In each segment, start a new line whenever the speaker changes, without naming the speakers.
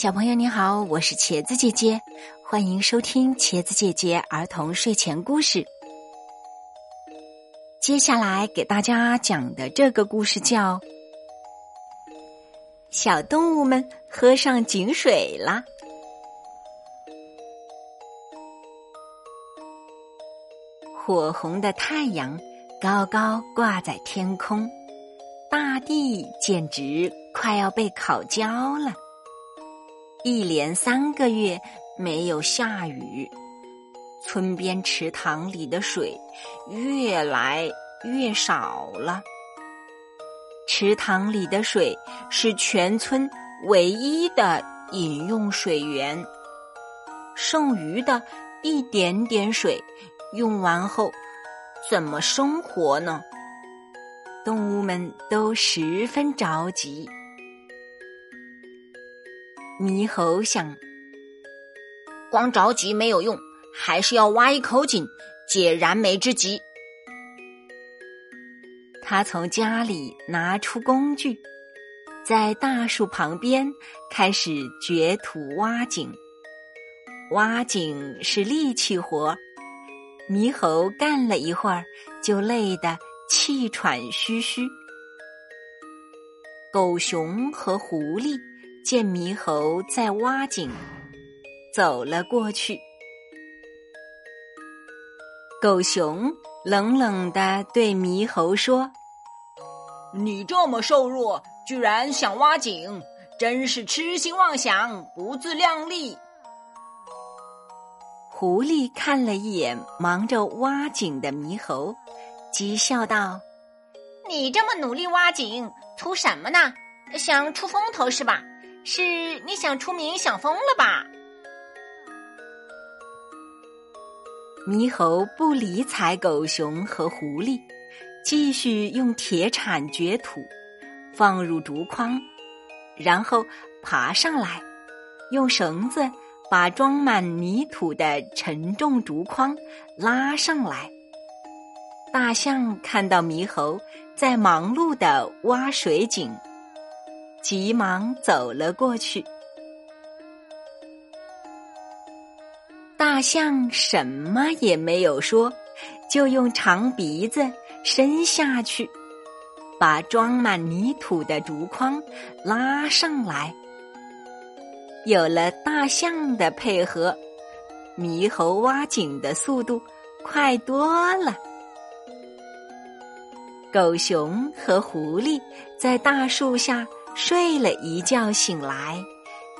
小朋友你好，我是茄子姐姐，欢迎收听茄子姐姐儿童睡前故事。接下来给大家讲的这个故事叫《小动物们喝上井水了》。火红的太阳高高挂在天空，大地简直快要被烤焦了。一连三个月没有下雨，村边池塘里的水越来越少了。池塘里的水是全村唯一的饮用水源，剩余的一点点水用完后，怎么生活呢？动物们都十分着急。猕猴想，光着急没有用，还是要挖一口井解燃眉之急。他从家里拿出工具，在大树旁边开始掘土挖井。挖井是力气活，猕猴干了一会儿就累得气喘吁吁。狗熊和狐狸。见猕猴在挖井，走了过去。狗熊冷冷的对猕猴说：“
你这么瘦弱，居然想挖井，真是痴心妄想，不自量力。”
狐狸看了一眼忙着挖井的猕猴，讥笑道：“
你这么努力挖井，图什么呢？想出风头是吧？”是你想出名想疯了吧？
猕猴不理睬狗熊和狐狸，继续用铁铲掘土，放入竹筐，然后爬上来，用绳子把装满泥土的沉重竹筐拉上来。大象看到猕猴在忙碌的挖水井。急忙走了过去。大象什么也没有说，就用长鼻子伸下去，把装满泥土的竹筐拉上来。有了大象的配合，猕猴挖井的速度快多了。狗熊和狐狸在大树下。睡了一觉，醒来，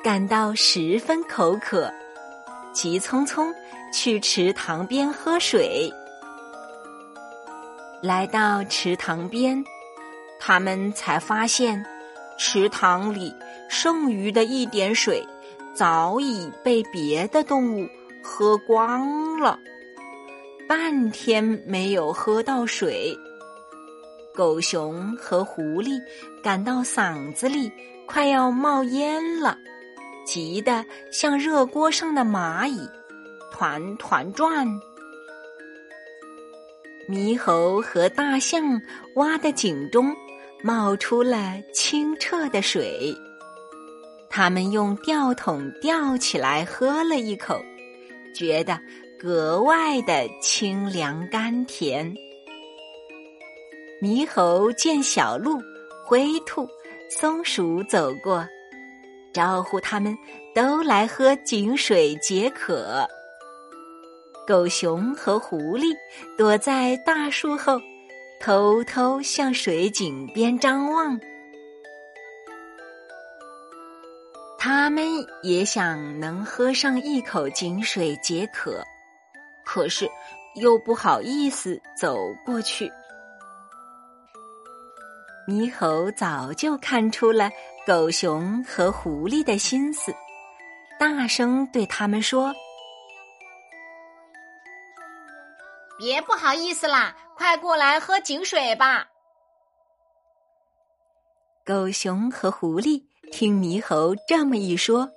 感到十分口渴，急匆匆去池塘边喝水。来到池塘边，他们才发现，池塘里剩余的一点水早已被别的动物喝光了，半天没有喝到水。狗熊和狐狸感到嗓子里快要冒烟了，急得像热锅上的蚂蚁，团团转。猕猴和大象挖的井中冒出了清澈的水，他们用吊桶吊起来喝了一口，觉得格外的清凉甘甜。猕猴见小鹿、灰兔、松鼠走过，招呼他们都来喝井水解渴。狗熊和狐狸躲在大树后，偷偷向水井边张望。他们也想能喝上一口井水解渴，可是又不好意思走过去。猕猴早就看出了狗熊和狐狸的心思，大声对他们说：“
别不好意思啦，快过来喝井水吧！”
狗熊和狐狸听猕猴这么一说，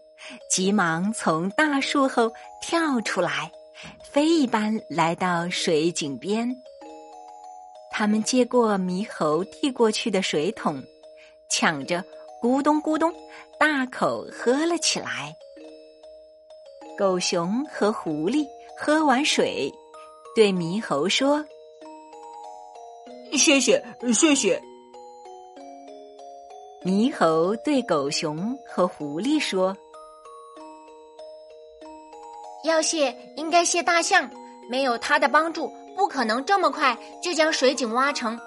急忙从大树后跳出来，飞一般来到水井边。他们接过猕猴递过去的水桶，抢着咕咚咕咚大口喝了起来。狗熊和狐狸喝完水，对猕猴说：“
谢谢，谢谢。”
猕猴对狗熊和狐狸说：“
要谢，应该谢大象，没有他的帮助，不可能这么快就将水井挖成。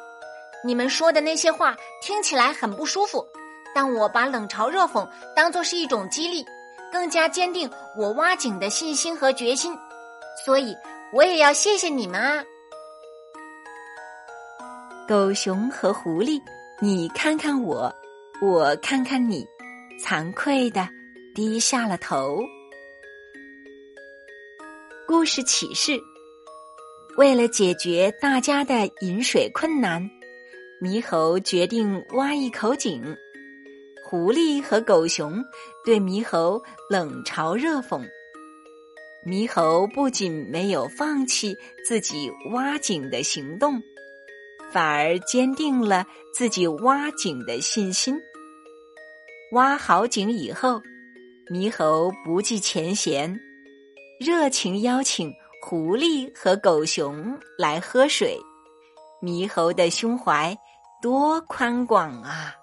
你们说的那些话听起来很不舒服，但我把冷嘲热讽当做是一种激励。”更加坚定我挖井的信心和决心，所以我也要谢谢你们啊！
狗熊和狐狸，你看看我，我看看你，惭愧的低下了头。故事启示：为了解决大家的饮水困难，猕猴决定挖一口井。狐狸和狗熊对猕猴冷嘲热讽，猕猴不仅没有放弃自己挖井的行动，反而坚定了自己挖井的信心。挖好井以后，猕猴不计前嫌，热情邀请狐狸和狗熊来喝水。猕猴的胸怀多宽广啊！